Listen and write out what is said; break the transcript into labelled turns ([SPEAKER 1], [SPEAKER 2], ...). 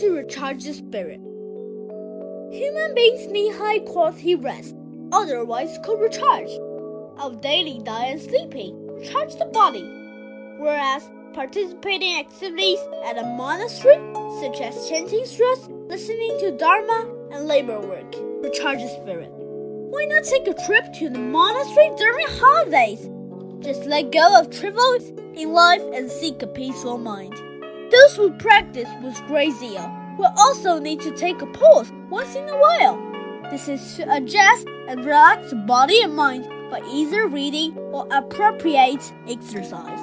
[SPEAKER 1] to recharge the spirit. Human beings need high quality rest, otherwise could recharge. Our daily diet and sleeping recharge the body, whereas participating activities at a monastery, such as chanting sutras, listening to Dharma, and labor work, recharge the spirit. Why not take a trip to the monastery during holidays? Just let go of trivials in life and seek a peaceful mind. Those who practice with zeal will also need to take a pause once in a while. This is to adjust and relax the body and mind by either reading or appropriate exercise.